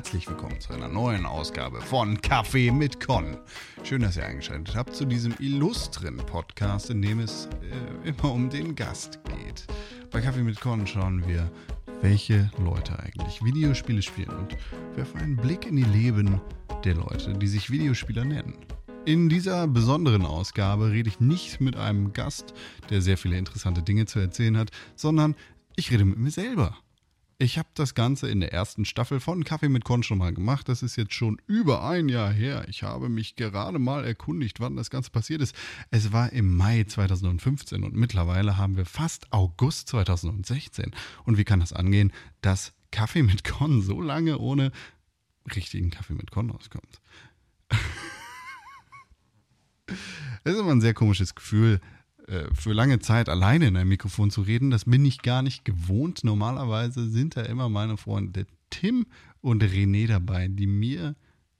herzlich willkommen zu einer neuen Ausgabe von Kaffee mit Con. Schön, dass ihr eingeschaltet habt zu diesem illustren Podcast, in dem es äh, immer um den Gast geht. Bei Kaffee mit Con schauen wir, welche Leute eigentlich Videospiele spielen und werfen einen Blick in die Leben der Leute, die sich Videospieler nennen. In dieser besonderen Ausgabe rede ich nicht mit einem Gast, der sehr viele interessante Dinge zu erzählen hat, sondern ich rede mit mir selber. Ich habe das Ganze in der ersten Staffel von Kaffee mit Con schon mal gemacht. Das ist jetzt schon über ein Jahr her. Ich habe mich gerade mal erkundigt, wann das Ganze passiert ist. Es war im Mai 2015 und mittlerweile haben wir fast August 2016. Und wie kann das angehen, dass Kaffee mit Con so lange ohne richtigen Kaffee mit Con auskommt? Es ist immer ein sehr komisches Gefühl, für lange Zeit alleine in einem Mikrofon zu reden. Das bin ich gar nicht gewohnt. Normalerweise sind da immer meine Freunde Tim und René dabei, die mir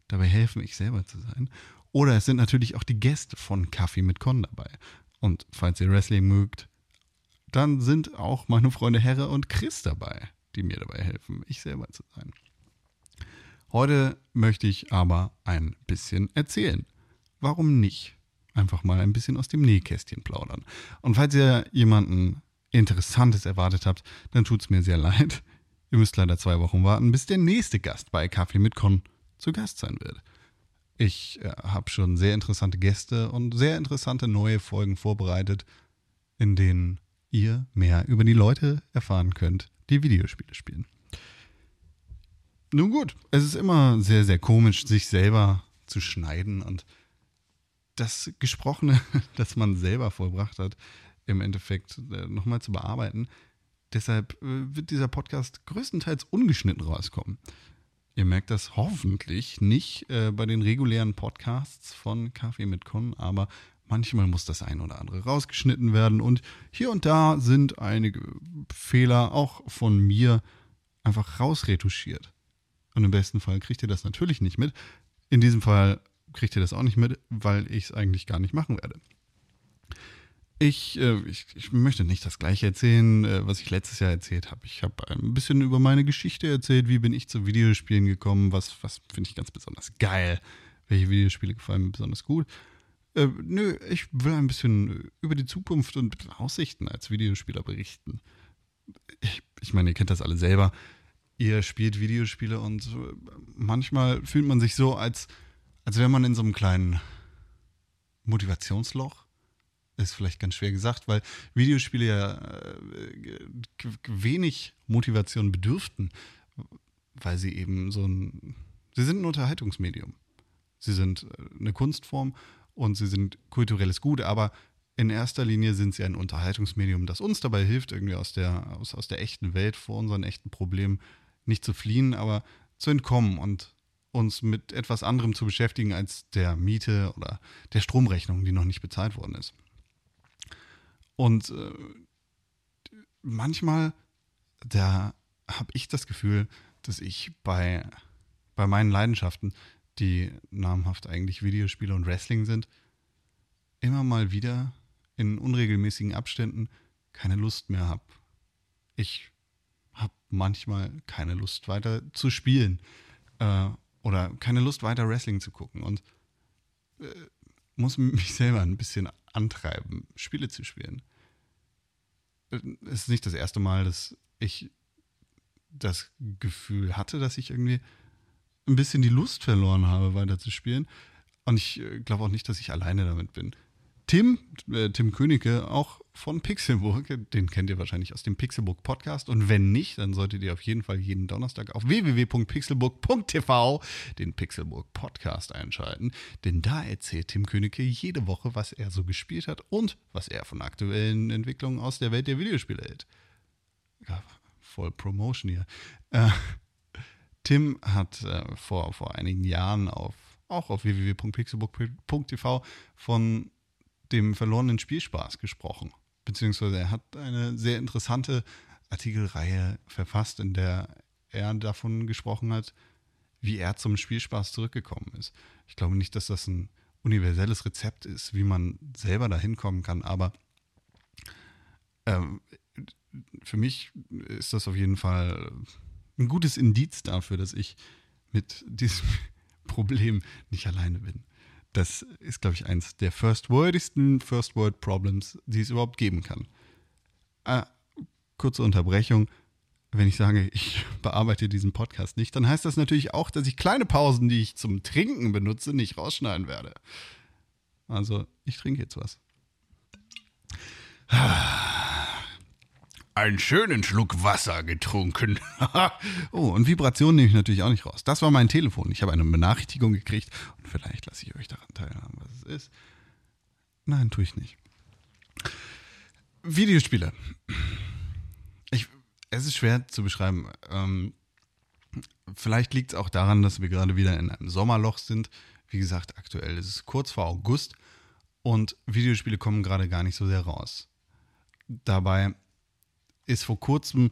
dabei helfen, ich selber zu sein. Oder es sind natürlich auch die Gäste von Kaffee mit Con dabei. Und falls ihr Wrestling mögt, dann sind auch meine Freunde Herre und Chris dabei, die mir dabei helfen, ich selber zu sein. Heute möchte ich aber ein bisschen erzählen. Warum nicht? Einfach mal ein bisschen aus dem Nähkästchen plaudern. Und falls ihr jemanden Interessantes erwartet habt, dann tut es mir sehr leid. Ihr müsst leider zwei Wochen warten, bis der nächste Gast bei Kaffee mit Con zu Gast sein wird. Ich äh, habe schon sehr interessante Gäste und sehr interessante neue Folgen vorbereitet, in denen ihr mehr über die Leute erfahren könnt, die Videospiele spielen. Nun gut, es ist immer sehr, sehr komisch, sich selber zu schneiden und das Gesprochene, das man selber vollbracht hat, im Endeffekt äh, nochmal zu bearbeiten. Deshalb äh, wird dieser Podcast größtenteils ungeschnitten rauskommen. Ihr merkt das hoffentlich nicht äh, bei den regulären Podcasts von Kaffee mit Con, aber manchmal muss das ein oder andere rausgeschnitten werden und hier und da sind einige Fehler auch von mir einfach rausretuschiert. Und im besten Fall kriegt ihr das natürlich nicht mit. In diesem Fall kriegt ihr das auch nicht mit, weil ich es eigentlich gar nicht machen werde. Ich, äh, ich, ich, möchte nicht das gleiche erzählen, äh, was ich letztes Jahr erzählt habe. Ich habe ein bisschen über meine Geschichte erzählt, wie bin ich zu Videospielen gekommen, was, was finde ich ganz besonders geil, welche Videospiele gefallen mir besonders gut. Äh, nö, ich will ein bisschen über die Zukunft und Aussichten als Videospieler berichten. Ich, ich meine, ihr kennt das alle selber. Ihr spielt Videospiele und manchmal fühlt man sich so, als als wäre man in so einem kleinen Motivationsloch. Ist vielleicht ganz schwer gesagt, weil Videospiele ja äh, wenig Motivation bedürften, weil sie eben so ein. Sie sind ein Unterhaltungsmedium. Sie sind äh, eine Kunstform und sie sind kulturelles Gut, aber in erster Linie sind sie ein Unterhaltungsmedium, das uns dabei hilft, irgendwie aus der, aus, aus der echten Welt vor unseren echten Problemen nicht zu fliehen, aber zu entkommen und uns mit etwas anderem zu beschäftigen als der Miete oder der Stromrechnung, die noch nicht bezahlt worden ist. Und äh, manchmal, da habe ich das Gefühl, dass ich bei, bei meinen Leidenschaften, die namhaft eigentlich Videospiele und Wrestling sind, immer mal wieder in unregelmäßigen Abständen keine Lust mehr habe. Ich habe manchmal keine Lust weiter zu spielen. Äh, oder keine Lust weiter Wrestling zu gucken und äh, muss mich selber ein bisschen antreiben, Spiele zu spielen. Es ist nicht das erste Mal, dass ich das Gefühl hatte, dass ich irgendwie ein bisschen die Lust verloren habe, weiter zu spielen. Und ich äh, glaube auch nicht, dass ich alleine damit bin. Tim, äh, Tim Königke, auch von Pixelburg, den kennt ihr wahrscheinlich aus dem Pixelburg Podcast. Und wenn nicht, dann solltet ihr auf jeden Fall jeden Donnerstag auf www.pixelburg.tv den Pixelburg Podcast einschalten. Denn da erzählt Tim Königke jede Woche, was er so gespielt hat und was er von aktuellen Entwicklungen aus der Welt der Videospiele hält. Ja, voll Promotion hier. Äh, Tim hat äh, vor, vor einigen Jahren auf, auch auf www.pixelburg.tv von dem verlorenen Spielspaß gesprochen. Beziehungsweise er hat eine sehr interessante Artikelreihe verfasst, in der er davon gesprochen hat, wie er zum Spielspaß zurückgekommen ist. Ich glaube nicht, dass das ein universelles Rezept ist, wie man selber dahin kommen kann, aber ähm, für mich ist das auf jeden Fall ein gutes Indiz dafür, dass ich mit diesem Problem nicht alleine bin. Das ist, glaube ich, eins der first-wordigsten First-Word-Problems, die es überhaupt geben kann. Äh, kurze Unterbrechung. Wenn ich sage, ich bearbeite diesen Podcast nicht, dann heißt das natürlich auch, dass ich kleine Pausen, die ich zum Trinken benutze, nicht rausschneiden werde. Also, ich trinke jetzt was. Einen schönen Schluck Wasser getrunken. oh, und Vibrationen nehme ich natürlich auch nicht raus. Das war mein Telefon. Ich habe eine Benachrichtigung gekriegt und vielleicht lasse ich euch daran teilhaben, was es ist. Nein, tue ich nicht. Videospiele. Ich, es ist schwer zu beschreiben. Ähm, vielleicht liegt es auch daran, dass wir gerade wieder in einem Sommerloch sind. Wie gesagt, aktuell ist es kurz vor August und Videospiele kommen gerade gar nicht so sehr raus. Dabei ist vor kurzem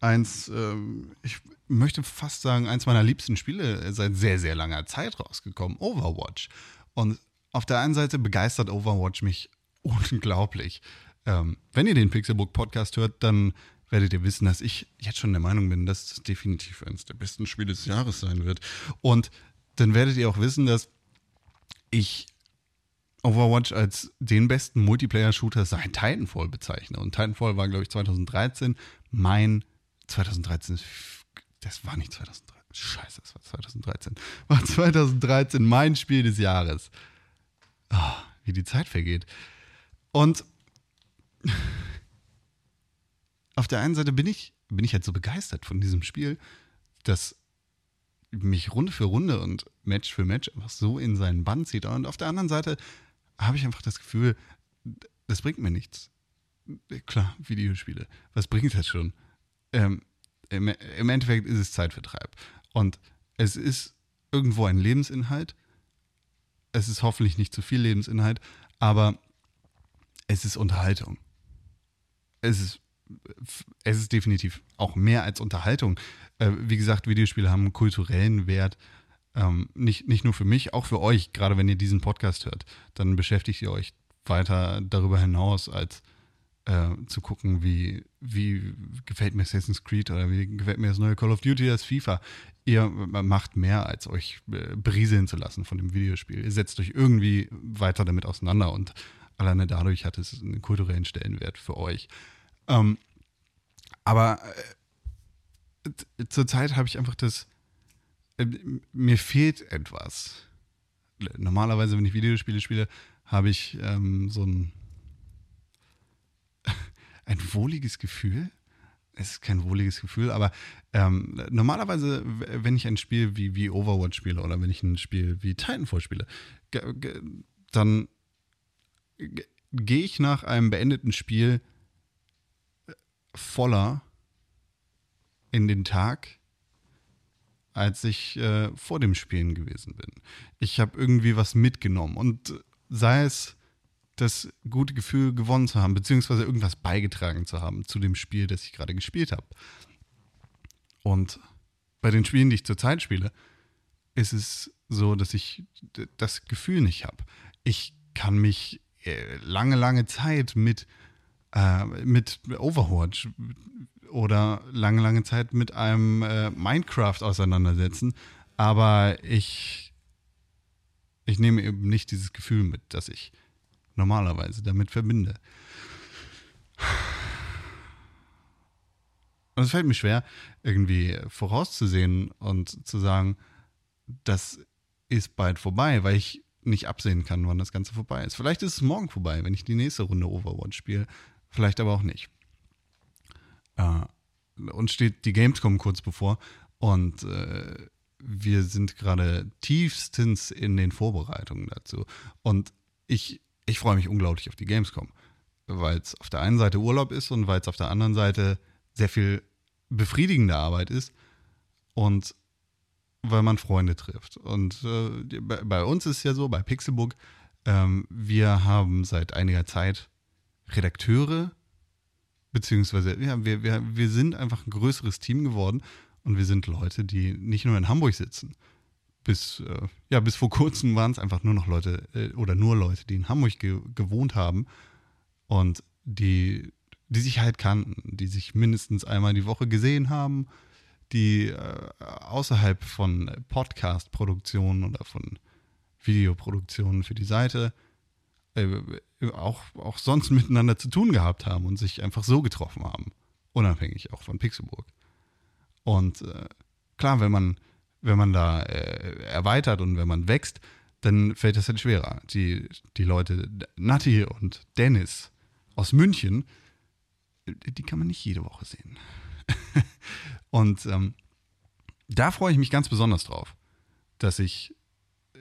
eins, ähm, ich möchte fast sagen, eins meiner liebsten Spiele seit sehr, sehr langer Zeit rausgekommen, Overwatch. Und auf der einen Seite begeistert Overwatch mich unglaublich. Ähm, wenn ihr den Pixelbook Podcast hört, dann werdet ihr wissen, dass ich jetzt schon der Meinung bin, dass es definitiv eines der besten Spiele des Jahres sein wird. Und dann werdet ihr auch wissen, dass ich Overwatch als den besten Multiplayer-Shooter seit Titanfall bezeichne. Und Titanfall war, glaube ich, 2013 mein 2013, das war nicht 2013, scheiße, das war 2013, war 2013 mein Spiel des Jahres. Oh, wie die Zeit vergeht. Und auf der einen Seite bin ich, bin ich halt so begeistert von diesem Spiel, dass mich Runde für Runde und Match für Match einfach so in seinen Bann zieht. Und auf der anderen Seite habe ich einfach das Gefühl, das bringt mir nichts. Klar, Videospiele. Was bringt das schon? Ähm, im, im, Endeffekt ist es Zeitvertreib. Und es ist irgendwo ein Lebensinhalt. Es ist hoffentlich nicht zu viel Lebensinhalt, aber es ist Unterhaltung. Es ist, es ist definitiv auch mehr als Unterhaltung. Äh, wie gesagt, Videospiele haben einen kulturellen Wert ähm, nicht, nicht nur für mich, auch für euch, gerade wenn ihr diesen Podcast hört, dann beschäftigt ihr euch weiter darüber hinaus, als äh, zu gucken, wie, wie gefällt mir Assassin's Creed oder wie gefällt mir das neue Call of Duty, das FIFA. Ihr macht mehr, als euch äh, berieseln zu lassen von dem Videospiel. Ihr setzt euch irgendwie weiter damit auseinander und alleine dadurch hat es einen kulturellen Stellenwert für euch. Ähm, aber äh, zurzeit habe ich einfach das, mir fehlt etwas. Normalerweise, wenn ich Videospiele spiele, habe ich ähm, so ein, ein wohliges Gefühl. Es ist kein wohliges Gefühl, aber ähm, normalerweise, wenn ich ein Spiel wie, wie Overwatch spiele oder wenn ich ein Spiel wie Titanfall spiele, dann gehe ich nach einem beendeten Spiel voller in den Tag als ich äh, vor dem Spielen gewesen bin. Ich habe irgendwie was mitgenommen und sei es das gute Gefühl gewonnen zu haben, beziehungsweise irgendwas beigetragen zu haben zu dem Spiel, das ich gerade gespielt habe. Und bei den Spielen, die ich zurzeit spiele, ist es so, dass ich das Gefühl nicht habe. Ich kann mich äh, lange, lange Zeit mit, äh, mit Overwatch oder lange, lange Zeit mit einem äh, Minecraft auseinandersetzen. Aber ich, ich nehme eben nicht dieses Gefühl mit, das ich normalerweise damit verbinde. Und es fällt mir schwer, irgendwie vorauszusehen und zu sagen, das ist bald vorbei, weil ich nicht absehen kann, wann das Ganze vorbei ist. Vielleicht ist es morgen vorbei, wenn ich die nächste Runde Overwatch spiele, vielleicht aber auch nicht. Äh, uns steht die Gamescom kurz bevor und äh, wir sind gerade tiefstens in den Vorbereitungen dazu. Und ich, ich freue mich unglaublich auf die Gamescom, weil es auf der einen Seite Urlaub ist und weil es auf der anderen Seite sehr viel befriedigende Arbeit ist und weil man Freunde trifft. Und äh, bei, bei, uns ist es ja so, bei Pixelbook, ähm, wir haben seit einiger Zeit Redakteure, Beziehungsweise, ja, wir, wir, wir sind einfach ein größeres Team geworden und wir sind Leute, die nicht nur in Hamburg sitzen. Bis, äh, ja, bis vor kurzem waren es einfach nur noch Leute äh, oder nur Leute, die in Hamburg ge gewohnt haben und die, die sich halt kannten, die sich mindestens einmal die Woche gesehen haben, die äh, außerhalb von Podcast-Produktionen oder von Videoproduktionen für die Seite äh, auch, auch sonst miteinander zu tun gehabt haben und sich einfach so getroffen haben. Unabhängig auch von Pixelburg. Und äh, klar, wenn man, wenn man da äh, erweitert und wenn man wächst, dann fällt das halt schwerer. Die, die Leute, Nati und Dennis aus München, die kann man nicht jede Woche sehen. und ähm, da freue ich mich ganz besonders drauf, dass ich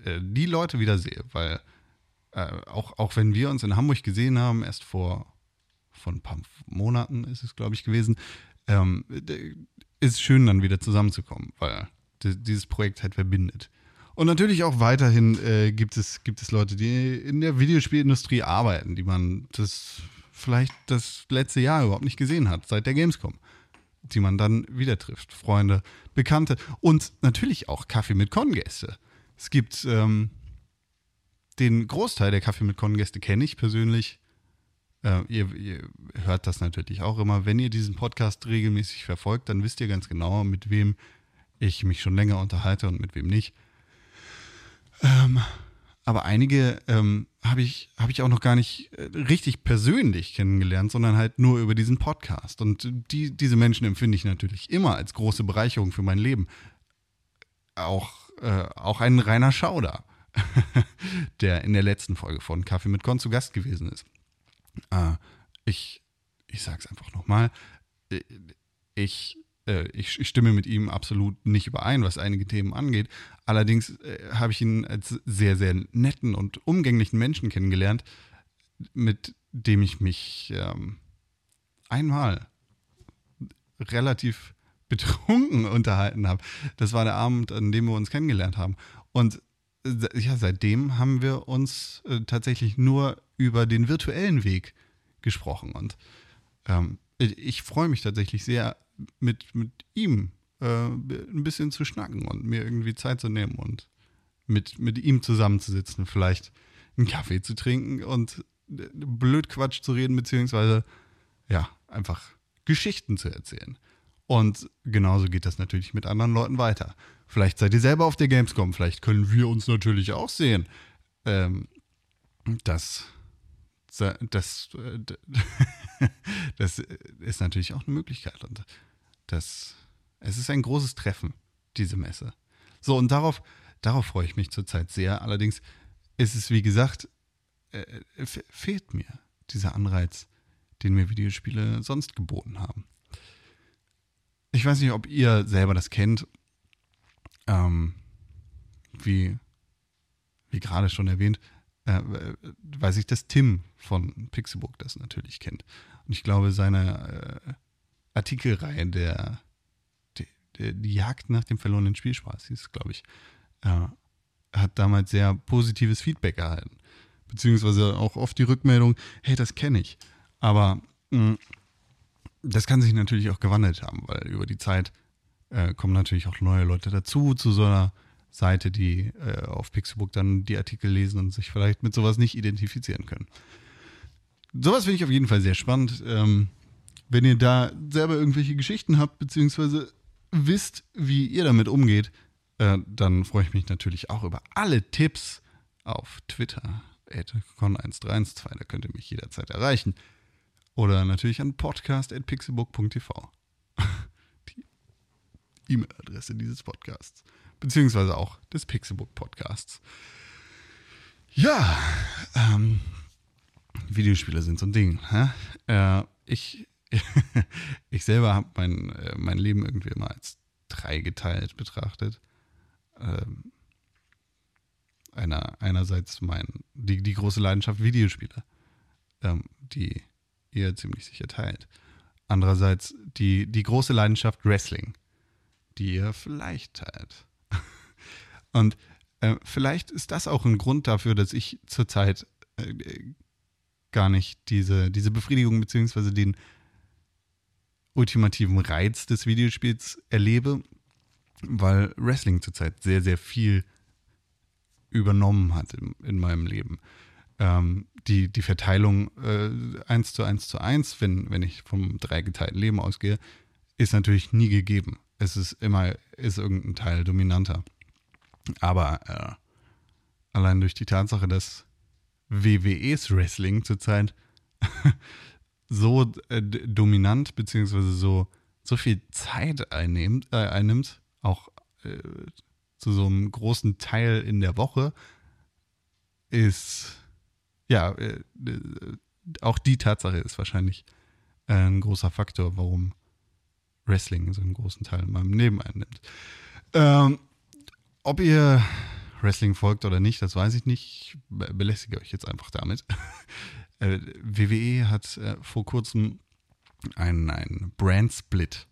äh, die Leute wieder sehe, weil äh, auch, auch wenn wir uns in Hamburg gesehen haben, erst vor, vor ein paar Monaten ist es, glaube ich, gewesen, ähm, ist schön, dann wieder zusammenzukommen, weil dieses Projekt halt verbindet. Und natürlich auch weiterhin äh, gibt, es, gibt es Leute, die in der Videospielindustrie arbeiten, die man das vielleicht das letzte Jahr überhaupt nicht gesehen hat, seit der Gamescom, die man dann wieder trifft. Freunde, Bekannte und natürlich auch Kaffee mit Con-Gäste. Es gibt ähm, den Großteil der Kaffee mit Con-Gäste kenne ich persönlich. Äh, ihr, ihr, hört das natürlich auch immer. Wenn ihr diesen Podcast regelmäßig verfolgt, dann wisst ihr ganz genau, mit wem ich mich schon länger unterhalte und mit wem nicht. Ähm, aber einige ähm, habe ich, hab ich auch noch gar nicht äh, richtig persönlich kennengelernt, sondern halt nur über diesen Podcast. Und die, diese Menschen empfinde ich natürlich immer als große Bereicherung für mein Leben. Auch, äh, auch ein reiner Schauder. der in der letzten Folge von Kaffee mit Con zu Gast gewesen ist. Äh, ich, ich sage es einfach nochmal. Äh, ich, äh, ich, ich, stimme mit ihm absolut nicht überein, was einige Themen angeht. Allerdings äh, habe ich ihn als sehr, sehr netten und umgänglichen Menschen kennengelernt, mit dem ich mich ähm, einmal relativ betrunken unterhalten habe. Das war der Abend, an dem wir uns kennengelernt haben. Und ja, seitdem haben wir uns äh, tatsächlich nur über den virtuellen Weg gesprochen. Und ähm, ich freue mich tatsächlich sehr, mit, mit ihm äh, ein bisschen zu schnacken und mir irgendwie Zeit zu nehmen und mit, mit ihm zusammenzusitzen, vielleicht einen Kaffee zu trinken und äh, blöd Quatsch zu reden, beziehungsweise ja, einfach Geschichten zu erzählen. Und genauso geht das natürlich mit anderen Leuten weiter. Vielleicht seid ihr selber auf der Gamescom, vielleicht können wir uns natürlich auch sehen. Ähm, das, das, das ist natürlich auch eine Möglichkeit. Und das, es ist ein großes Treffen, diese Messe. So, und darauf, darauf freue ich mich zurzeit sehr. Allerdings ist es, wie gesagt, äh, fehlt mir dieser Anreiz, den mir Videospiele sonst geboten haben. Ich weiß nicht, ob ihr selber das kennt. Ähm, wie, wie gerade schon erwähnt, äh, weiß ich, dass Tim von Pixelbook das natürlich kennt. Und ich glaube, seine äh, Artikelreihe, der, der, die Jagd nach dem verlorenen Spielspaß, hieß glaube ich, äh, hat damals sehr positives Feedback erhalten. Beziehungsweise auch oft die Rückmeldung, hey, das kenne ich. Aber mh, mm, das kann sich natürlich auch gewandelt haben, weil über die Zeit äh, kommen natürlich auch neue Leute dazu zu so einer Seite, die äh, auf Pixelbook dann die Artikel lesen und sich vielleicht mit sowas nicht identifizieren können. Sowas finde ich auf jeden Fall sehr spannend. Ähm, wenn ihr da selber irgendwelche Geschichten habt, beziehungsweise wisst, wie ihr damit umgeht, äh, dann freue ich mich natürlich auch über alle Tipps auf Twitter, con1312, da könnt ihr mich jederzeit erreichen. Oder natürlich an podcast.pixelbook.tv. E-Mail-Adresse dieses Podcasts. Beziehungsweise auch des Pixelbook Podcasts. Ja, ähm, Videospiele sind so ein Ding. Äh, ich, ich selber habe mein, äh, mein Leben irgendwie immer als dreigeteilt betrachtet. Ähm, einer, einerseits mein, die, die große Leidenschaft Videospiele, ähm, die ihr ziemlich sicher teilt. Andererseits die, die große Leidenschaft Wrestling, die ihr vielleicht teilt. Und äh, vielleicht ist das auch ein Grund dafür, dass ich zurzeit äh, gar nicht diese, diese Befriedigung bzw. den ultimativen Reiz des Videospiels erlebe, weil Wrestling zurzeit sehr, sehr viel übernommen hat in, in meinem Leben ähm, die, die Verteilung äh, 1 zu 1 zu 1, wenn, wenn ich vom dreigeteilten Leben ausgehe, ist natürlich nie gegeben. Es ist immer, ist irgendein Teil dominanter. Aber äh, allein durch die Tatsache, dass WWEs Wrestling zurzeit so äh, dominant beziehungsweise so, so viel Zeit einnimmt, äh, einnimmt auch äh, zu so einem großen Teil in der Woche, ist ja äh, auch die Tatsache ist wahrscheinlich ein großer Faktor, warum Wrestling so einen großen Teil in meinem Leben einnimmt. Ähm, ob ihr Wrestling folgt oder nicht, das weiß ich nicht. Ich belästige euch jetzt einfach damit. äh, WWE hat äh, vor kurzem einen, einen Brand-Split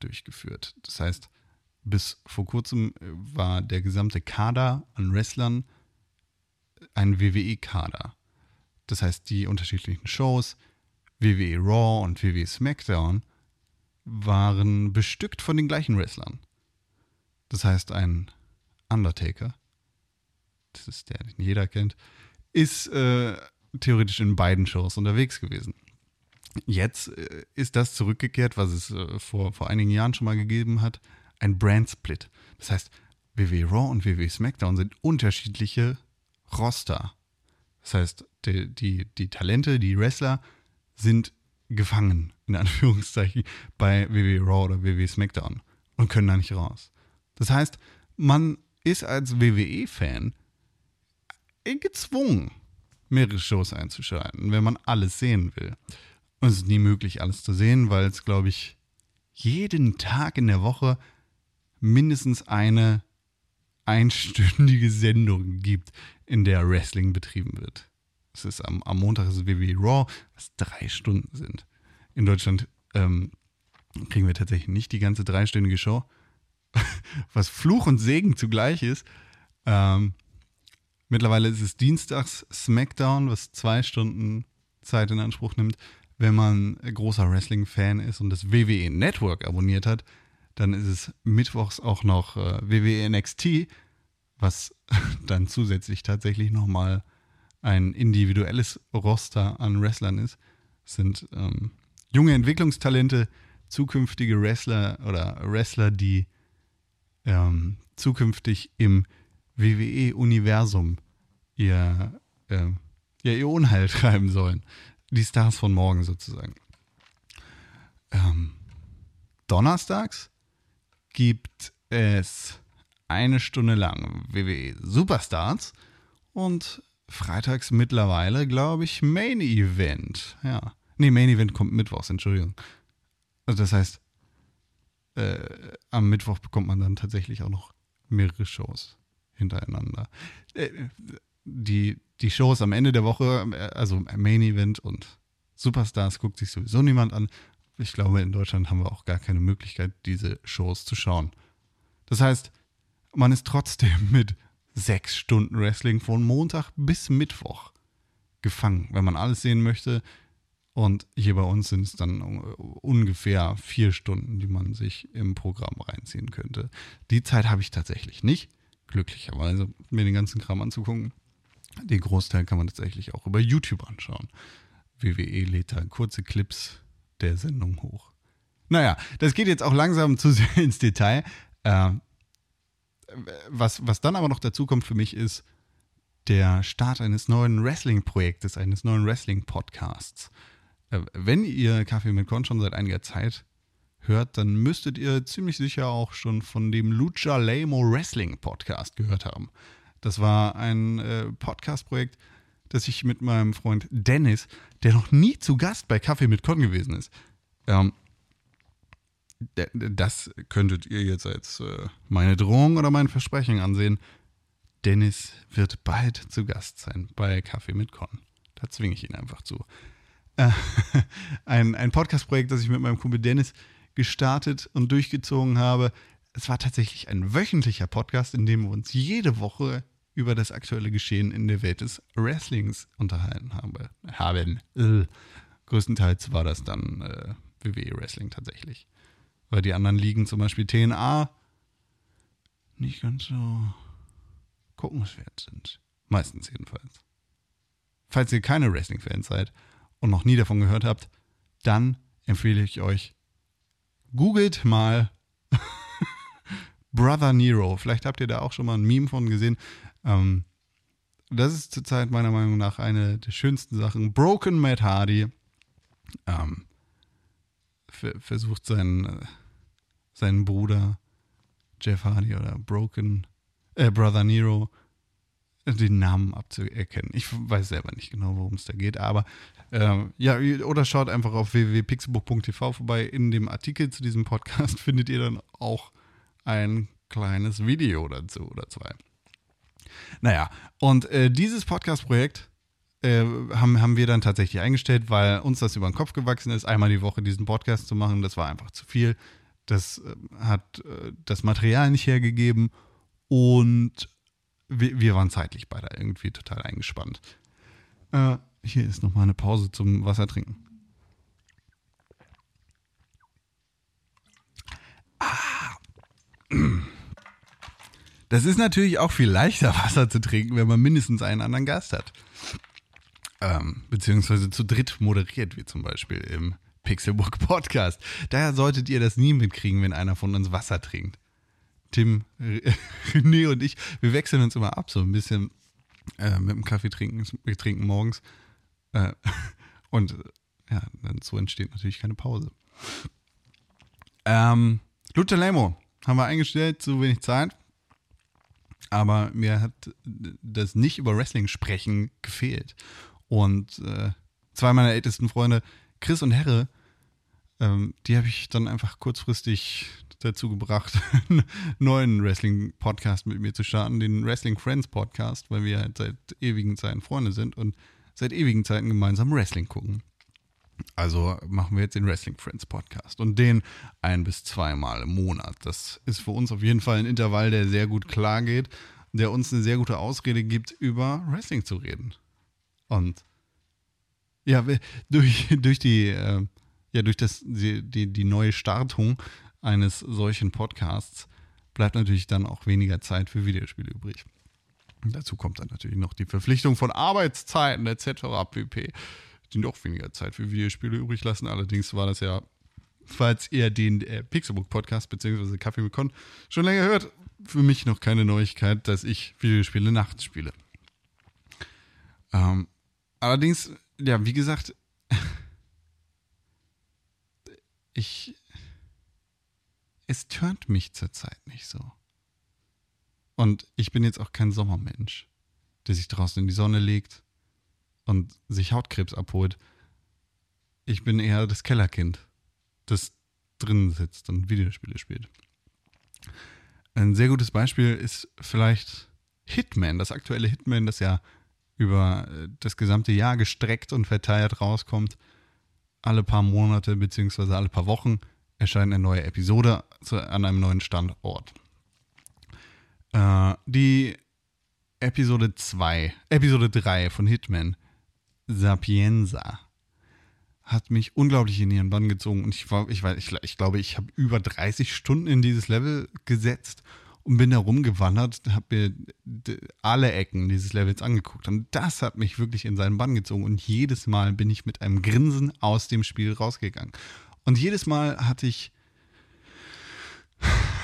durchgeführt. Das heißt, bis vor kurzem äh, war der gesamte Kader an Wrestlern ein WWE-Kader. Das heißt, die unterschiedlichen Shows, WWE Raw und WWE SmackDown, waren bestückt von den gleichen Wrestlern. Das heißt, ein Undertaker, das ist der, den jeder kennt, ist äh, theoretisch in beiden Shows unterwegs gewesen. Jetzt äh, ist das zurückgekehrt, was es äh, vor, vor einigen Jahren schon mal gegeben hat, ein Brand Split. Das heißt, WWE Raw und WWE SmackDown sind unterschiedliche Roster. Das heißt, die, die, die Talente, die Wrestler sind gefangen, in Anführungszeichen, bei WWE Raw oder WWE SmackDown und können da nicht raus. Das heißt, man ist als WWE-Fan gezwungen, mehrere Shows einzuschalten, wenn man alles sehen will. Und es ist nie möglich, alles zu sehen, weil es, glaube ich, jeden Tag in der Woche mindestens eine einstündige Sendung gibt, in der Wrestling betrieben wird. Es ist am, am Montag ist WWE Raw, was drei Stunden sind. In Deutschland ähm, kriegen wir tatsächlich nicht die ganze dreistündige Show, was Fluch und Segen zugleich ist. Ähm, mittlerweile ist es dienstags SmackDown, was zwei Stunden Zeit in Anspruch nimmt. Wenn man großer Wrestling-Fan ist und das WWE Network abonniert hat, dann ist es mittwochs auch noch äh, WWE NXT, was dann zusätzlich tatsächlich nochmal ein individuelles Roster an Wrestlern ist. Es sind ähm, junge Entwicklungstalente, zukünftige Wrestler oder Wrestler, die ähm, zukünftig im WWE-Universum ihr, äh, ja, ihr Unheil treiben sollen. Die Stars von morgen sozusagen. Ähm, donnerstags gibt es eine Stunde lang WWE Superstars und freitags mittlerweile, glaube ich, Main Event. Ja. Nee, Main Event kommt mittwochs, Entschuldigung. Also das heißt, äh, am Mittwoch bekommt man dann tatsächlich auch noch mehrere Shows hintereinander. Äh, die, die Shows am Ende der Woche, äh, also Main Event und Superstars, guckt sich sowieso niemand an. Ich glaube, in Deutschland haben wir auch gar keine Möglichkeit, diese Shows zu schauen. Das heißt, man ist trotzdem mit sechs Stunden Wrestling von Montag bis Mittwoch gefangen, wenn man alles sehen möchte. Und hier bei uns sind es dann ungefähr vier Stunden, die man sich im Programm reinziehen könnte. Die Zeit habe ich tatsächlich nicht, glücklicherweise, mir den ganzen Kram anzugucken. Den Großteil kann man tatsächlich auch über YouTube anschauen. WWE lädt da kurze Clips der Sendung hoch. Naja, das geht jetzt auch langsam zu sehr ins Detail. Äh, was, was dann aber noch dazu kommt für mich ist der Start eines neuen Wrestling-Projektes, eines neuen Wrestling-Podcasts. Äh, wenn ihr Kaffee mit Korn schon seit einiger Zeit hört, dann müsstet ihr ziemlich sicher auch schon von dem Lucha Lamo Wrestling Podcast gehört haben. Das war ein äh, Podcast-Projekt, das ich mit meinem Freund Dennis, der noch nie zu Gast bei Kaffee mit Con gewesen ist, ähm, das könntet ihr jetzt als äh, meine Drohung oder mein Versprechen ansehen. Dennis wird bald zu Gast sein bei Kaffee mit Con. Da zwinge ich ihn einfach zu. Äh, ein ein Podcast-Projekt, das ich mit meinem Kumpel Dennis gestartet und durchgezogen habe. Es war tatsächlich ein wöchentlicher Podcast, in dem wir uns jede Woche über das aktuelle Geschehen in der Welt des Wrestlings unterhalten haben. haben. Größtenteils war das dann äh, WWE Wrestling tatsächlich weil die anderen Ligen, zum Beispiel TNA, nicht ganz so guckenswert sind. Meistens jedenfalls. Falls ihr keine Wrestling-Fans seid und noch nie davon gehört habt, dann empfehle ich euch, googelt mal Brother Nero. Vielleicht habt ihr da auch schon mal ein Meme von gesehen. Ähm, das ist zurzeit meiner Meinung nach eine der schönsten Sachen. Broken Matt Hardy ähm, versucht seinen, äh, seinen Bruder Jeff Hardy oder Broken äh, Brother Nero den Namen abzuerkennen. Ich weiß selber nicht genau, worum es da geht, aber äh, ja, oder schaut einfach auf www.pixelbook.tv vorbei. In dem Artikel zu diesem Podcast findet ihr dann auch ein kleines Video dazu oder zwei. Naja, und äh, dieses Podcast-Projekt äh, haben, haben wir dann tatsächlich eingestellt, weil uns das über den Kopf gewachsen ist, einmal die Woche diesen Podcast zu machen. Das war einfach zu viel. Das äh, hat äh, das Material nicht hergegeben und wir, wir, waren zeitlich beide irgendwie total eingespannt. Äh, hier ist nochmal eine Pause zum Wasser trinken. Ah. Das ist natürlich auch viel leichter, Wasser zu trinken, wenn man mindestens einen anderen Gast hat. Ähm, beziehungsweise zu dritt moderiert, wie zum Beispiel im Pixelbook Podcast. Daher solltet ihr das nie mitkriegen, wenn einer von uns Wasser trinkt. Tim, René und ich, wir wechseln uns immer ab, so ein bisschen äh, mit dem Kaffee trinken. Wir trinken morgens. Äh, und ja, dann so entsteht natürlich keine Pause. Ähm, Luther Lemo haben wir eingestellt, zu wenig Zeit aber mir hat das nicht über Wrestling sprechen gefehlt. Und äh, zwei meiner ältesten Freunde, Chris und Herre, ähm, die habe ich dann einfach kurzfristig dazu gebracht, einen neuen Wrestling-Podcast mit mir zu starten, den Wrestling Friends Podcast, weil wir halt seit ewigen Zeiten Freunde sind und seit ewigen Zeiten gemeinsam Wrestling gucken. Also machen wir jetzt den Wrestling Friends Podcast und den ein bis zweimal im Monat. Das ist für uns auf jeden Fall ein Intervall, der sehr gut klar geht, der uns eine sehr gute Ausrede gibt, über Wrestling zu reden. Und ja, durch, durch die, äh, ja, durch das, die, die, die neue Startung eines solchen Podcasts bleibt natürlich dann auch weniger Zeit für Videospiele übrig. dazu kommt dann natürlich noch die Verpflichtung von Arbeitszeiten etc. pp die noch weniger Zeit für Videospiele übrig lassen. Allerdings war das ja, falls ihr den äh, Pixelbook-Podcast bzw. Kaffee mit Con schon länger hört, für mich noch keine Neuigkeit, dass ich Videospiele nachts spiele. Ähm, allerdings, ja, wie gesagt, ich. Es turnt mich zurzeit nicht so. Und ich bin jetzt auch kein Sommermensch, der sich draußen in die Sonne legt und sich Hautkrebs abholt. Ich bin eher das Kellerkind, das drinnen sitzt und Videospiele spielt. Ein sehr gutes Beispiel ist vielleicht Hitman, das aktuelle Hitman, das ja über äh, das gesamte Jahr gestreckt und verteilt rauskommt. Alle paar Monate bzw. alle paar Wochen erscheint eine neue Episode an einem neuen Standort. Äh, die Episode 2, Episode 3 von Hitman Sapienza hat mich unglaublich in ihren Bann gezogen und ich ich ich, ich glaube, ich habe über 30 Stunden in dieses Level gesetzt und bin da rumgewandert, habe mir alle Ecken dieses Levels angeguckt. Und das hat mich wirklich in seinen Bann gezogen. Und jedes Mal bin ich mit einem Grinsen aus dem Spiel rausgegangen. Und jedes Mal hatte ich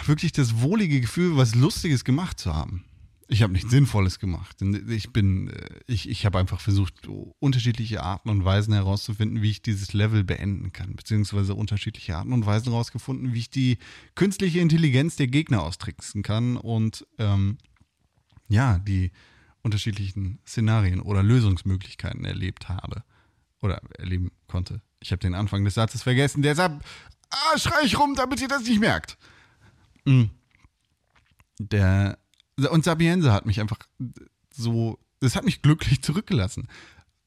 wirklich das wohlige Gefühl, was Lustiges gemacht zu haben. Ich habe nichts Sinnvolles gemacht. Ich bin, äh, ich, ich habe einfach versucht, unterschiedliche Arten und Weisen herauszufinden, wie ich dieses Level beenden kann, beziehungsweise unterschiedliche Arten und Weisen herausgefunden, wie ich die künstliche Intelligenz der Gegner austricksen kann und ähm, ja, die unterschiedlichen Szenarien oder Lösungsmöglichkeiten erlebt habe oder erleben konnte. Ich habe den Anfang des Satzes vergessen, deshalb ah, schrei ich rum, damit ihr das nicht merkt. Hm. Der und Sabiense hat mich einfach so, das hat mich glücklich zurückgelassen.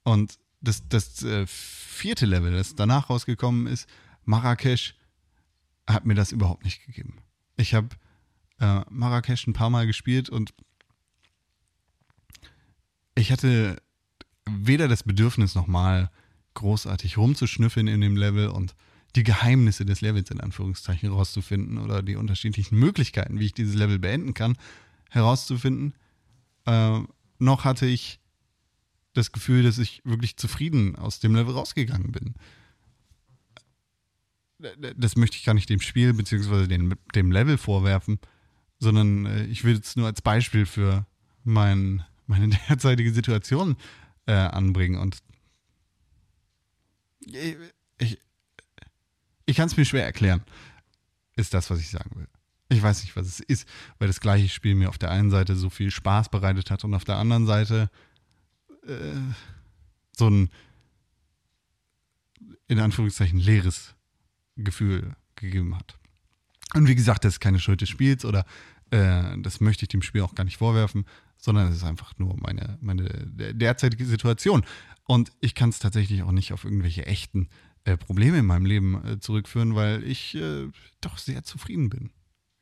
Und das, das äh, vierte Level, das danach rausgekommen ist, Marrakesch, hat mir das überhaupt nicht gegeben. Ich habe äh, Marrakesch ein paar Mal gespielt und ich hatte weder das Bedürfnis, nochmal großartig rumzuschnüffeln in dem Level und die Geheimnisse des Levels in Anführungszeichen rauszufinden oder die unterschiedlichen Möglichkeiten, wie ich dieses Level beenden kann, herauszufinden. Äh, noch hatte ich das Gefühl, dass ich wirklich zufrieden aus dem Level rausgegangen bin. Das möchte ich gar nicht dem Spiel bzw. Dem, Level vorwerfen, sondern äh, ich will es nur als Beispiel für mein, meine derzeitige Situation äh, anbringen. Und ich, ich kann es mir schwer erklären, ist das, was ich sagen will. Ich weiß nicht, was es ist, weil das gleiche Spiel mir auf der einen Seite so viel Spaß bereitet hat und auf der anderen Seite äh, so ein in Anführungszeichen leeres Gefühl gegeben hat. Und wie gesagt, das ist keine Schuld des Spiels oder äh, das möchte ich dem Spiel auch gar nicht vorwerfen, sondern es ist einfach nur meine, meine derzeitige Situation. Und ich kann es tatsächlich auch nicht auf irgendwelche echten äh, Probleme in meinem Leben äh, zurückführen, weil ich äh, doch sehr zufrieden bin.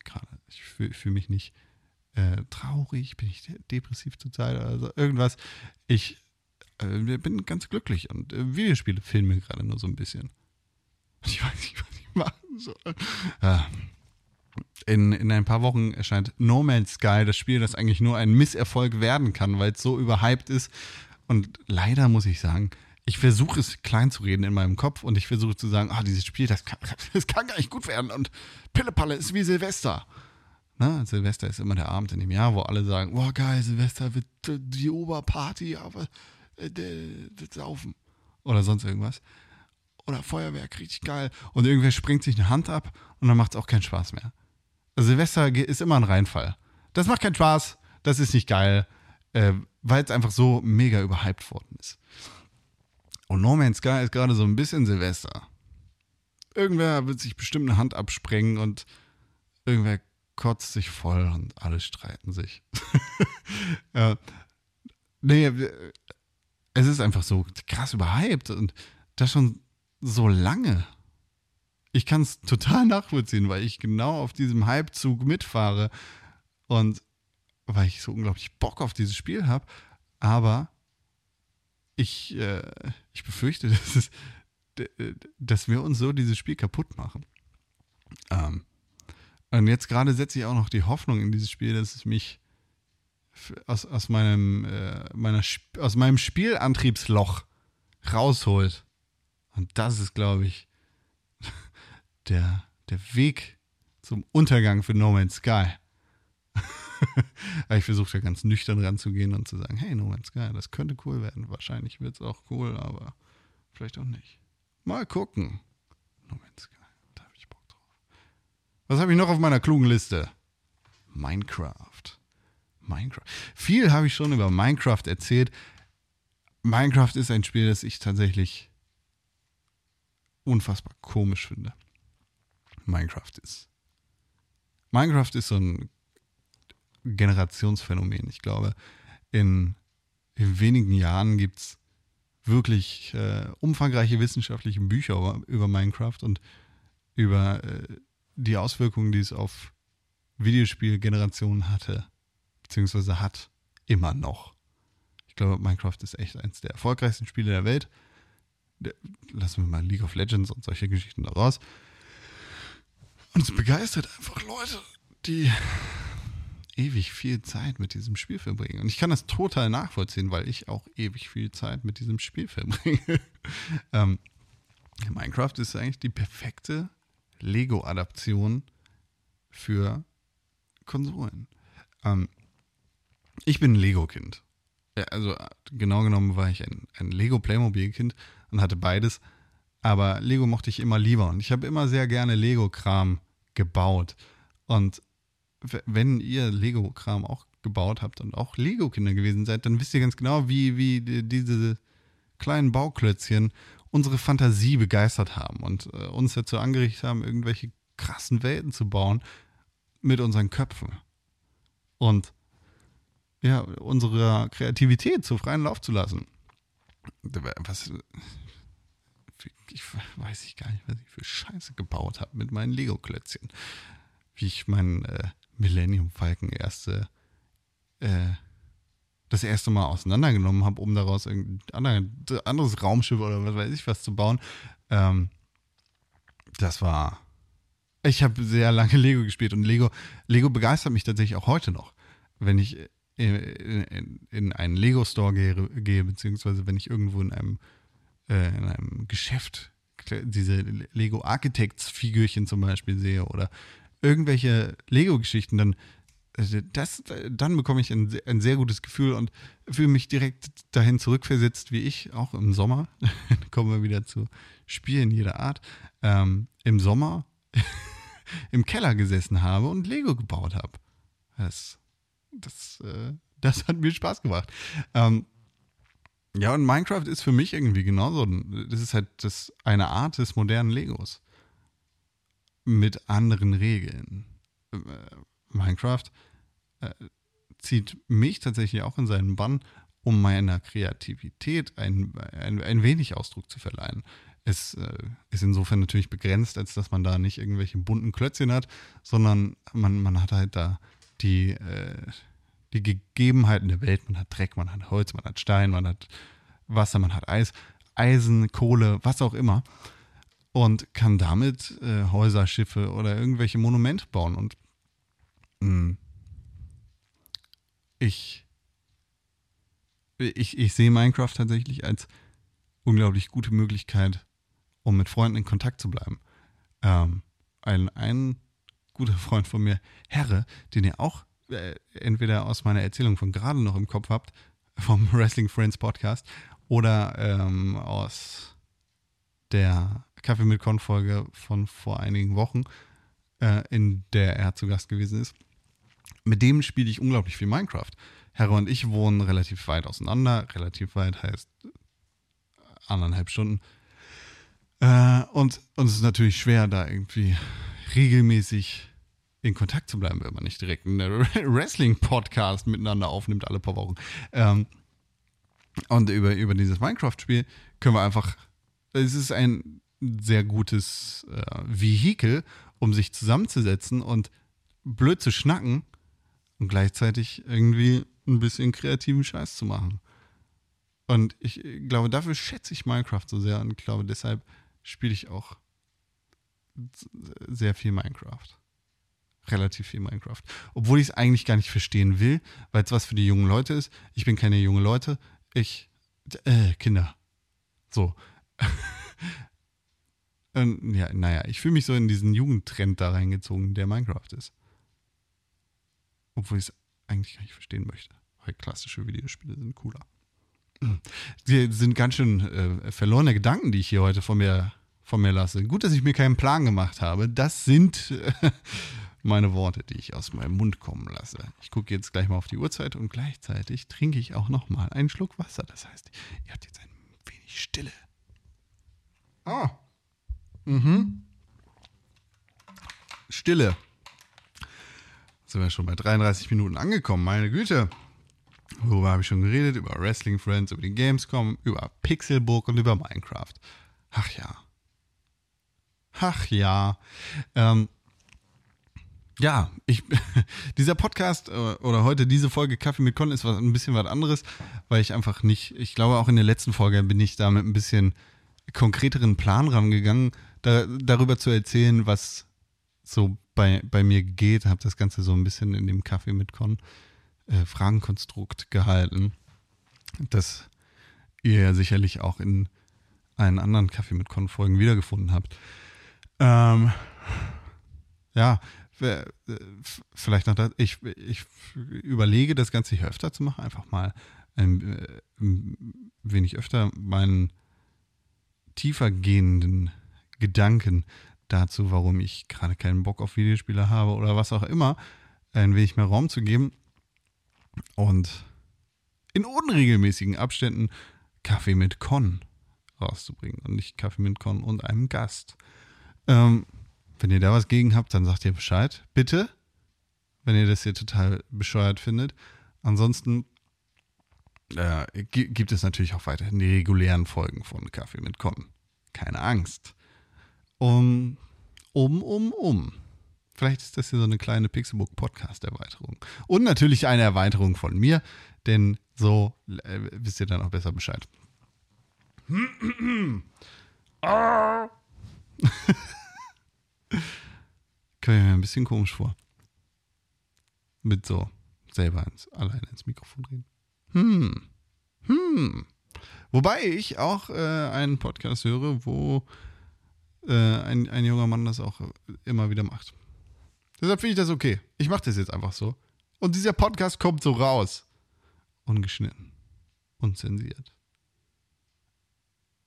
Gerade. Ich fühle fühl mich nicht äh, traurig, bin ich depressiv zurzeit oder also irgendwas. Ich äh, bin ganz glücklich und äh, Videospiele filmen gerade nur so ein bisschen. Ich weiß nicht, was ich machen soll. Ja. In, in ein paar Wochen erscheint No Man's Sky, das Spiel, das eigentlich nur ein Misserfolg werden kann, weil es so überhyped ist. Und leider muss ich sagen, ich versuche es klein zu reden in meinem Kopf und ich versuche zu sagen, ah, dieses Spiel, das kann, das kann gar nicht gut werden und Pillepalle ist wie Silvester. Na, Silvester ist immer der Abend in dem Jahr, wo alle sagen, boah geil, Silvester wird die Oberparty, aber äh, das Saufen oder sonst irgendwas. Oder Feuerwerk, richtig geil. Und irgendwer springt sich eine Hand ab und dann macht es auch keinen Spaß mehr. Silvester ist immer ein Reinfall. Das macht keinen Spaß, das ist nicht geil, äh, weil es einfach so mega überhyped worden ist. Und No Man's Sky ist gerade so ein bisschen Silvester. Irgendwer wird sich bestimmt eine Hand absprengen und irgendwer kotzt sich voll und alle streiten sich. ja. Nee, es ist einfach so krass überhyped und das schon so lange. Ich kann es total nachvollziehen, weil ich genau auf diesem Hypezug mitfahre und weil ich so unglaublich Bock auf dieses Spiel habe. Aber ich, äh, ich befürchte, dass, es, dass wir uns so dieses Spiel kaputt machen. Ähm, und jetzt gerade setze ich auch noch die Hoffnung in dieses Spiel, dass es mich aus, aus, meinem, äh, meiner, aus meinem Spielantriebsloch rausholt. Und das ist, glaube ich, der, der Weg zum Untergang für No Man's Sky. ich versuche da ganz nüchtern ranzugehen und zu sagen, hey, No Man's Sky, das könnte cool werden. Wahrscheinlich wird es auch cool, aber vielleicht auch nicht. Mal gucken. No Man's Sky, da habe ich Bock drauf. Was habe ich noch auf meiner klugen Liste? Minecraft. Minecraft. Viel habe ich schon über Minecraft erzählt. Minecraft ist ein Spiel, das ich tatsächlich unfassbar komisch finde. Minecraft ist. Minecraft ist so ein Generationsphänomen. Ich glaube, in, in wenigen Jahren gibt es wirklich äh, umfangreiche wissenschaftliche Bücher über, über Minecraft und über äh, die Auswirkungen, die es auf Videospielgenerationen hatte beziehungsweise hat immer noch. Ich glaube, Minecraft ist echt eines der erfolgreichsten Spiele der Welt. Lassen wir mal League of Legends und solche Geschichten da raus. Und es begeistert einfach Leute, die ewig viel Zeit mit diesem Spiel verbringen. Und ich kann das total nachvollziehen, weil ich auch ewig viel Zeit mit diesem Spiel verbringe. ähm, Minecraft ist eigentlich die perfekte Lego-Adaption für Konsolen. Ähm, ich bin ein Lego-Kind. Also genau genommen war ich ein, ein Lego-Playmobil-Kind und hatte beides. Aber Lego mochte ich immer lieber. Und ich habe immer sehr gerne Lego-Kram gebaut. Und wenn ihr Lego-Kram auch gebaut habt und auch Lego-Kinder gewesen seid, dann wisst ihr ganz genau, wie, wie diese kleinen Bauklötzchen unsere Fantasie begeistert haben und äh, uns dazu angerichtet haben, irgendwelche krassen Welten zu bauen mit unseren Köpfen. Und ja, unserer Kreativität zu freien Lauf zu lassen. Was, ich weiß gar nicht, was ich für Scheiße gebaut habe mit meinen Lego-Klötzchen. Wie ich meinen äh, Millennium Falcon erste, äh, das erste Mal auseinandergenommen habe, um daraus ein anderes Raumschiff oder was weiß ich was zu bauen. Ähm, das war. Ich habe sehr lange Lego gespielt und Lego, Lego begeistert mich tatsächlich auch heute noch. Wenn ich in, in einen Lego-Store gehe, gehe, beziehungsweise wenn ich irgendwo in einem, äh, in einem Geschäft diese Lego Architects-Figürchen zum Beispiel sehe oder irgendwelche Lego-Geschichten, dann das, dann bekomme ich ein, ein sehr gutes Gefühl und fühle mich direkt dahin zurückversetzt, wie ich auch im Sommer, kommen wir wieder zu Spielen jeder Art, ähm, im Sommer im Keller gesessen habe und Lego gebaut habe. Das, das, äh, das hat mir Spaß gemacht. Ähm, ja, und Minecraft ist für mich irgendwie genauso. Das ist halt das, eine Art des modernen Legos. Mit anderen Regeln. Äh, Minecraft äh, zieht mich tatsächlich auch in seinen Bann, um meiner Kreativität ein, ein, ein wenig Ausdruck zu verleihen. Es äh, ist insofern natürlich begrenzt, als dass man da nicht irgendwelche bunten Klötzchen hat, sondern man, man hat halt da die, äh, die Gegebenheiten der Welt. Man hat Dreck, man hat Holz, man hat Stein, man hat Wasser, man hat Eis, Eisen, Kohle, was auch immer. Und kann damit äh, Häuser, Schiffe oder irgendwelche Monumente bauen. Und mh, hm, ich, ich, ich sehe Minecraft tatsächlich als unglaublich gute Möglichkeit, um mit Freunden in Kontakt zu bleiben. Ähm, ein, ein guter Freund von mir, Herre, den ihr auch äh, entweder aus meiner Erzählung von gerade noch im Kopf habt, vom Wrestling Friends Podcast, oder ähm, aus der Kaffee mit Con-Folge von vor einigen Wochen, äh, in der er zu Gast gewesen ist mit dem spiele ich unglaublich viel Minecraft. Herr und ich wohnen relativ weit auseinander. Relativ weit heißt anderthalb Stunden. Äh, und, und es ist natürlich schwer, da irgendwie regelmäßig in Kontakt zu bleiben, wenn man nicht direkt einen Wrestling-Podcast miteinander aufnimmt, alle paar Wochen. Ähm, und über, über dieses Minecraft-Spiel können wir einfach, es ist ein sehr gutes äh, Vehikel, um sich zusammenzusetzen und blöd zu schnacken und gleichzeitig irgendwie ein bisschen kreativen Scheiß zu machen. Und ich glaube, dafür schätze ich Minecraft so sehr und glaube, deshalb spiele ich auch sehr viel Minecraft. Relativ viel Minecraft. Obwohl ich es eigentlich gar nicht verstehen will, weil es was für die jungen Leute ist. Ich bin keine junge Leute. Ich, äh, Kinder. So. und, ja, naja, ich fühle mich so in diesen Jugendtrend da reingezogen, der Minecraft ist. Obwohl ich es eigentlich gar nicht verstehen möchte. Weil klassische Videospiele sind cooler. Die sind ganz schön äh, verlorene Gedanken, die ich hier heute von mir, von mir lasse. Gut, dass ich mir keinen Plan gemacht habe. Das sind äh, meine Worte, die ich aus meinem Mund kommen lasse. Ich gucke jetzt gleich mal auf die Uhrzeit und gleichzeitig trinke ich auch noch mal einen Schluck Wasser. Das heißt, ihr habt jetzt ein wenig Stille. Ah. Mhm. Stille sind wir schon bei 33 Minuten angekommen, meine Güte. Worüber habe ich schon geredet? Über Wrestling Friends, über die Gamescom, über Pixelbook und über Minecraft. Ach ja. Ach ja. Ähm, ja, ich, dieser Podcast äh, oder heute diese Folge Kaffee mit Con ist was, ein bisschen was anderes, weil ich einfach nicht, ich glaube auch in der letzten Folge bin ich da mit ein bisschen konkreteren Plan rangegangen, da, darüber zu erzählen, was so bei, bei mir geht, habe das Ganze so ein bisschen in dem Kaffee mit Con äh, Fragenkonstrukt gehalten, das ihr ja sicherlich auch in einen anderen Kaffee mit Con Folgen wiedergefunden habt. Ähm, ja, vielleicht noch das, ich, ich überlege das Ganze hier öfter zu machen, einfach mal ein, äh, ein wenig öfter meinen tiefer gehenden Gedanken dazu, warum ich gerade keinen Bock auf Videospiele habe oder was auch immer, ein wenig mehr Raum zu geben und in unregelmäßigen Abständen Kaffee mit Con rauszubringen und nicht Kaffee mit Con und einem Gast. Ähm, wenn ihr da was gegen habt, dann sagt ihr Bescheid. Bitte. Wenn ihr das hier total bescheuert findet. Ansonsten äh, gibt es natürlich auch weiterhin die regulären Folgen von Kaffee mit Con. Keine Angst um, um, um, um. Vielleicht ist das hier so eine kleine Pixelbook Podcast Erweiterung. Und natürlich eine Erweiterung von mir, denn so äh, wisst ihr dann auch besser Bescheid. ah. Kann ich mir ein bisschen komisch vor. Mit so selber ins, alleine ins Mikrofon reden. Hm. Hm. Wobei ich auch äh, einen Podcast höre, wo äh, ein, ein junger Mann das auch immer wieder macht. Deshalb finde ich das okay. Ich mache das jetzt einfach so. Und dieser Podcast kommt so raus. Ungeschnitten. Unzensiert.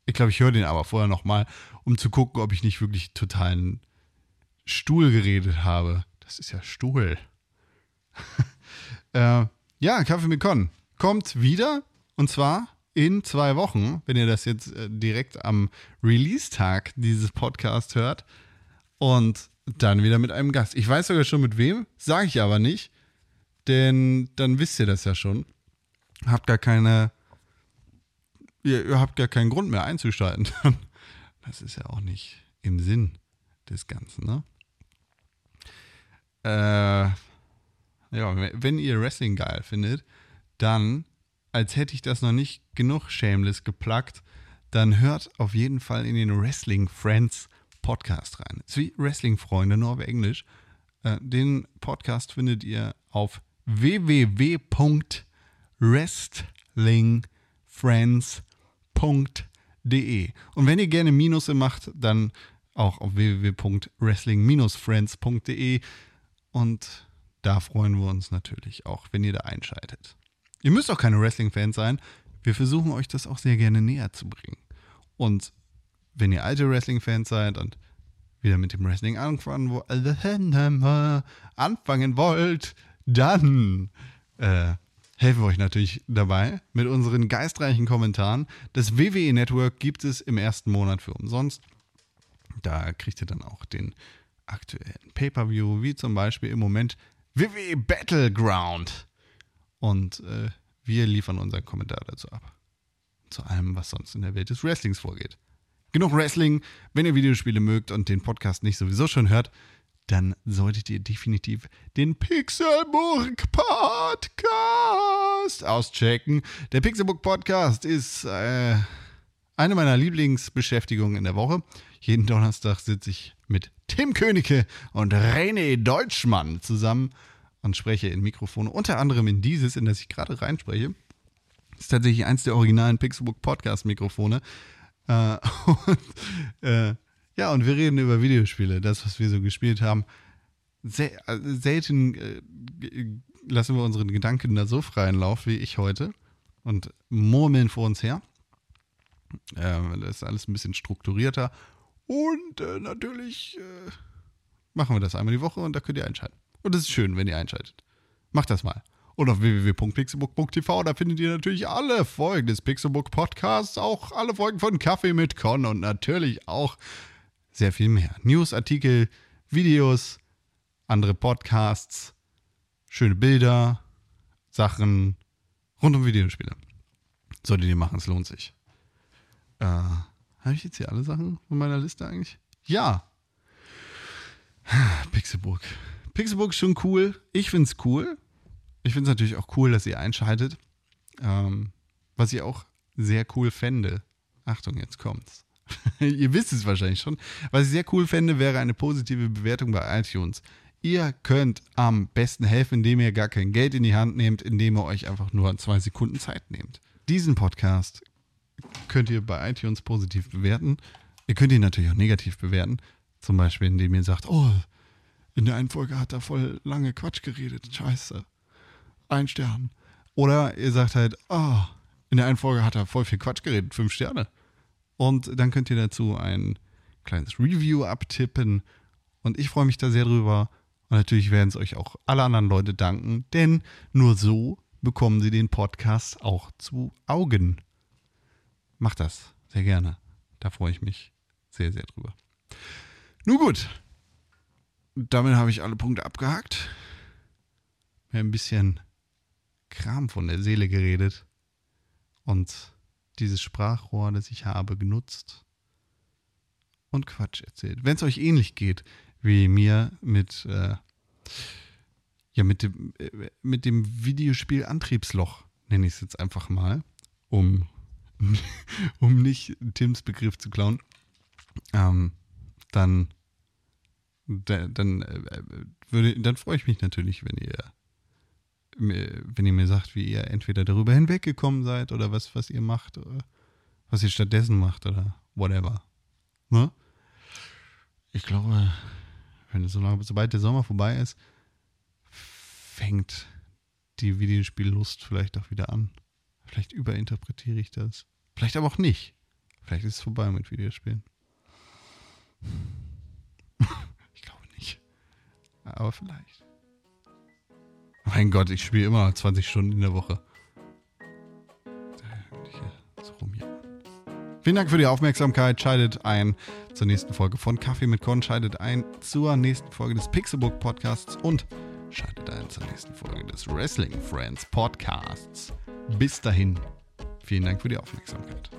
Ich glaube, ich höre den aber vorher nochmal, um zu gucken, ob ich nicht wirklich totalen Stuhl geredet habe. Das ist ja Stuhl. äh, ja, Kaffee mit Con kommt wieder. Und zwar in zwei Wochen, wenn ihr das jetzt äh, direkt am Release-Tag dieses Podcast hört. Und dann wieder mit einem Gast. Ich weiß sogar schon mit wem, sage ich aber nicht, denn dann wisst ihr das ja schon. Habt gar keine, ihr, ihr habt gar keinen Grund mehr einzuschalten. Das ist ja auch nicht im Sinn des Ganzen, ne? Äh, ja, wenn ihr Wrestling geil findet, dann als hätte ich das noch nicht genug shameless geplagt, dann hört auf jeden Fall in den Wrestling Friends Podcast rein. Es ist wie Wrestling Freunde, nur auf Englisch. Äh, den Podcast findet ihr auf www.wrestlingfriends.de. Und wenn ihr gerne Minusse macht, dann auch auf www.wrestling-friends.de. Und da freuen wir uns natürlich auch, wenn ihr da einschaltet. Ihr müsst auch keine Wrestling-Fans sein. Wir versuchen euch das auch sehr gerne näher zu bringen. Und wenn ihr alte Wrestling-Fans seid und wieder mit dem Wrestling anfangen, anfangen wollt, dann äh, helfen wir euch natürlich dabei mit unseren geistreichen Kommentaren. Das WWE Network gibt es im ersten Monat für umsonst. Da kriegt ihr dann auch den aktuellen Pay-per-View, wie zum Beispiel im Moment WWE Battleground. Und äh, wir liefern unseren Kommentar dazu ab. Zu allem, was sonst in der Welt des Wrestlings vorgeht. Genug Wrestling. Wenn ihr Videospiele mögt und den Podcast nicht sowieso schon hört, dann solltet ihr definitiv den Pixelburg Podcast auschecken. Der Pixelburg Podcast ist äh, eine meiner Lieblingsbeschäftigungen in der Woche. Jeden Donnerstag sitze ich mit Tim Königke und René Deutschmann zusammen und spreche in Mikrofone, unter anderem in dieses, in das ich gerade reinspreche. Das ist tatsächlich eins der originalen Pixelbook Podcast Mikrofone. Äh, und, äh, ja, und wir reden über Videospiele, das, was wir so gespielt haben. Sel äh, selten äh, lassen wir unseren Gedanken da so freien Lauf wie ich heute und murmeln vor uns her. Äh, das ist alles ein bisschen strukturierter. Und äh, natürlich machen wir das einmal die Woche und da könnt ihr einschalten. Und es ist schön, wenn ihr einschaltet. Macht das mal. Und auf www.pixelbook.tv, da findet ihr natürlich alle Folgen des Pixelbook Podcasts, auch alle Folgen von Kaffee mit Con und natürlich auch sehr viel mehr. News, Artikel, Videos, andere Podcasts, schöne Bilder, Sachen rund um Videospiele. Solltet ihr machen, es lohnt sich. Äh, Habe ich jetzt hier alle Sachen von meiner Liste eigentlich? Ja. Pixelburg. Pixelbook ist schon cool. Ich finde es cool. Ich finde es natürlich auch cool, dass ihr einschaltet. Ähm, was ich auch sehr cool fände. Achtung, jetzt kommt's. ihr wisst es wahrscheinlich schon. Was ich sehr cool fände, wäre eine positive Bewertung bei iTunes. Ihr könnt am besten helfen, indem ihr gar kein Geld in die Hand nehmt, indem ihr euch einfach nur zwei Sekunden Zeit nehmt. Diesen Podcast könnt ihr bei iTunes positiv bewerten. Ihr könnt ihn natürlich auch negativ bewerten. Zum Beispiel, indem ihr sagt, oh, in der einen Folge hat er voll lange Quatsch geredet. Scheiße. Ein Stern. Oder ihr sagt halt, oh, in der einen Folge hat er voll viel Quatsch geredet. Fünf Sterne. Und dann könnt ihr dazu ein kleines Review abtippen. Und ich freue mich da sehr drüber. Und natürlich werden es euch auch alle anderen Leute danken, denn nur so bekommen sie den Podcast auch zu Augen. Macht das sehr gerne. Da freue ich mich sehr, sehr drüber. Nun gut, damit habe ich alle Punkte abgehakt. Mir ein bisschen Kram von der Seele geredet und dieses Sprachrohr, das ich habe, genutzt und Quatsch erzählt. Wenn es euch ähnlich geht wie mir mit, äh, ja, mit dem, äh, mit dem Videospiel Antriebsloch, nenne ich es jetzt einfach mal, um, um nicht Tims Begriff zu klauen, ähm, dann dann, äh, würde, dann freue ich mich natürlich, wenn ihr, wenn ihr mir sagt, wie ihr entweder darüber hinweggekommen seid oder was, was ihr macht, oder was ihr stattdessen macht oder whatever. Ne? Ich glaube, wenn so lange, sobald der Sommer vorbei ist, fängt die Videospiellust vielleicht auch wieder an. Vielleicht überinterpretiere ich das. Vielleicht aber auch nicht. Vielleicht ist es vorbei mit Videospielen. Aber vielleicht. Mein Gott, ich spiele immer 20 Stunden in der Woche. Vielen Dank für die Aufmerksamkeit. Schaltet ein zur nächsten Folge von Kaffee mit Korn. Schaltet ein zur nächsten Folge des Pixelbook Podcasts und schaltet ein zur nächsten Folge des Wrestling Friends Podcasts. Bis dahin, vielen Dank für die Aufmerksamkeit.